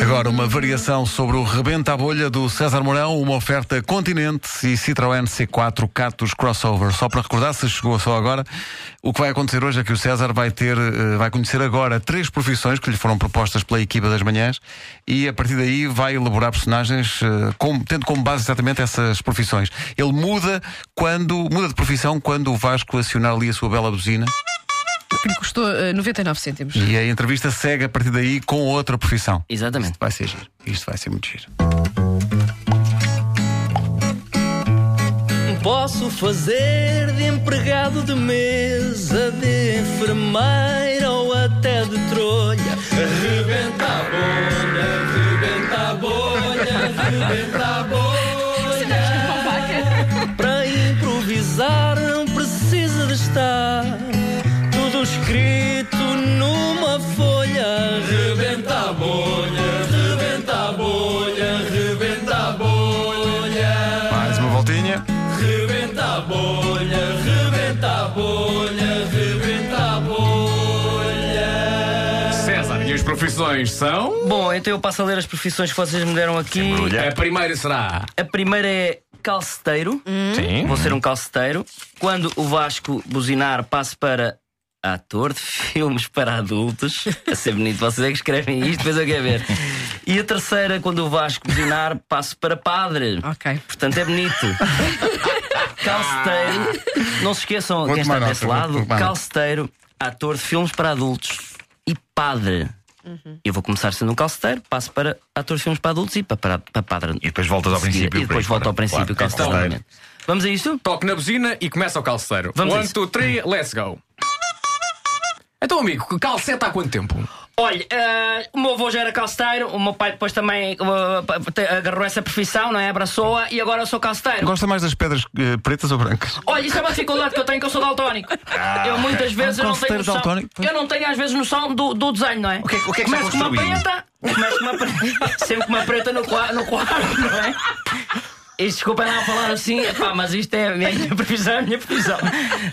Agora, uma variação sobre o rebenta a bolha do César Mourão, uma oferta Continente e Citroën C4 Catos Crossover. Só para recordar, se chegou só agora, o que vai acontecer hoje é que o César vai ter, eh, vai conhecer agora três profissões que lhe foram propostas pela equipa das manhãs e a partir daí vai elaborar personagens eh, com- tendo como base exatamente essas profissões. Ele muda quando, muda de profissão quando o Vasco acionar ali a sua bela buzina que lhe custou eh, 99 cêntimos. e a entrevista segue a partir daí com outra profissão. Exatamente. Vai ser giro. Isto vai ser muito giro. Posso fazer de empregado de mesa, de enfermeira ou até de trolha. Rebenta a bolha, rebenta a bolha, rebenta a bolha. Para improvisar não precisa de estar profissões são? Bom, então eu passo a ler as profissões que vocês me deram aqui. A primeira será. A primeira é calceteiro. Sim. Vou ser um calceteiro. Quando o Vasco buzinar, passo para ator de filmes para adultos. A ser bonito, vocês é que escrevem isto, depois eu quero ver. E a terceira, quando o Vasco buzinar, passo para padre. Ok. Portanto, é bonito. Calceteiro, não se esqueçam quem está desse lado. Calceteiro, ator de filmes para adultos e padre. Eu vou começar sendo um calceteiro, passo para ator de filmes para adultos e para, para, para padre. E depois voltas ao Seguida. princípio. E depois volto ao princípio, Claro, calceteiro. novamente. Vamos a isso? Toque na buzina e começa o calceteiro. Vamos One, two, three, let's go. Então, amigo, calceta há quanto tempo? Olha, eh, o meu avô já era calceteiro, o meu pai depois também te- agarrou essa profissão, não é? Abraçou-a e agora eu sou calceteiro. Gosta mais das pedras eh, pretas ou brancas? Olha, isso é uma dificuldade que eu tenho, que eu sou daltónico. eu muitas vezes eu não tenho noção. Eu não tenho às vezes noção do, do desenho, não é? O que é o que é que Começo com uma preta, começo com uma preta, sempre com uma preta no, no quarto, não é? E desculpem lá falar assim, pá, mas isto é a minha, é a minha profissão.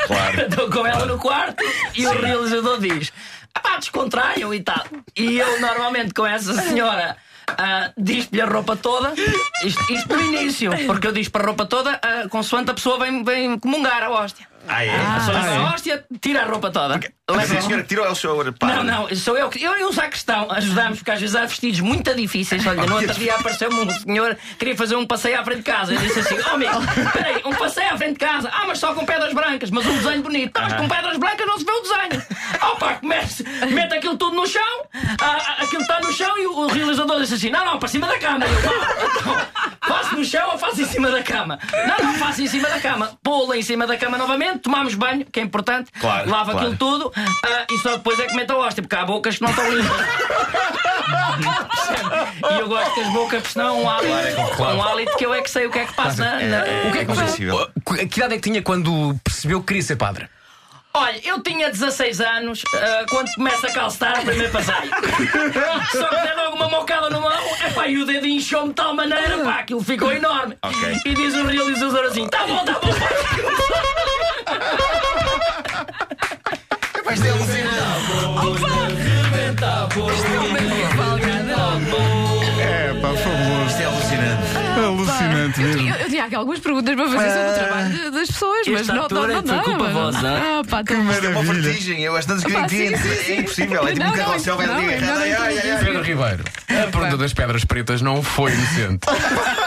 Claro. Estou com ela no quarto e o realizador diz: pá, descontraiam e tal. E eu normalmente com essa senhora. Ah, diz-lhe a roupa toda, isto, isto no início, porque eu diz para a roupa toda, ah, consoante a pessoa vem, vem comungar a hóstia. Ah, é? A pessoa leva a hóstia, tira a roupa toda. Mas Leva- a senhora tirou é o show. não, não, sou eu que. Eu e o sacristão ajudamos, porque às vezes há vestidos muito difíceis. Olha, no outro dia apareceu-me um senhor que queria fazer um passeio à frente de casa. Eu disse assim: Oh, amigo, peraí, um passeio à frente de casa. Ah, mas só com pedras brancas, mas um desenho bonito. Não, mas com pedras brancas não se vê o desenho. Oh, pá, comece, mete aquilo tudo no chão, ah, aquilo está no chão e o, realizador disse assim: Não, não, para cima da cama. Eu, "Ah, então, faço no chão ou faço em cima da cama? Não, não, faço em cima da cama. Pula em cima da cama novamente, tomamos banho, que é importante. Claro, lava claro. aquilo tudo ah, e só depois é que mete a hóstia, porque há bocas que não estão limpas. e eu gosto que as bocas, porque senão é um hálito, um hálito que eu é que sei o que é que passa. na- na- O que é que compreensível. você- Que idade é que tinha quando percebeu que queria ser padre? Olha, eu tinha 16 anos ah, quando começa a calçar a primeira passeio. Só que der logo uma mocada no mão, é pá, e o dedo inchou-me de tal maneira, pá, aquilo ficou enorme. Ok. E diz o realizador assim: tá bom, tá bom, Vai ser alucinante. É, pá, fabuloso. Isto é alucinante. Alucinante Eu, mesmo. eu, eu tinha aqui algumas perguntas para fazer sobre o trabalho de- das pessoas, mas não, não, não, foi não, culpa mas- vossa? Ah, pá, tão- É uma Maravilha. vertigem. Eu às tantas queria. É impossível. É tipo Não, um não, carrossel vai não, ali é. Pedro Ribeiro. A pergunta das pedras pretas não foi inocente.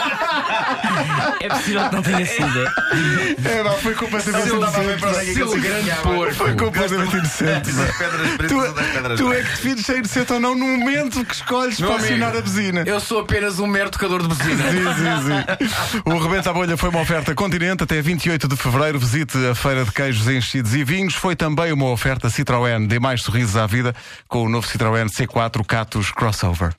É possível que não tenha sido. É, não, foi completamente Seu- é inocente. ele se grande porco. Foi completamente inocente. Das pedras Tu, tu é que defines se é inocente ou não no momento que escolhes Meu para amigo, assinar a buzina. Eu sou apenas um mero tocador de buzina. Sim, sim, sim. O Rebenta a Bolha foi uma oferta Continente até 28 de fevereiro. Visite a Feira de Queijos Enchidos e Vinhos. Foi também uma oferta Citroën. Dê mais sorrisos à vida com o novo Citroën C4 Catos Crossover.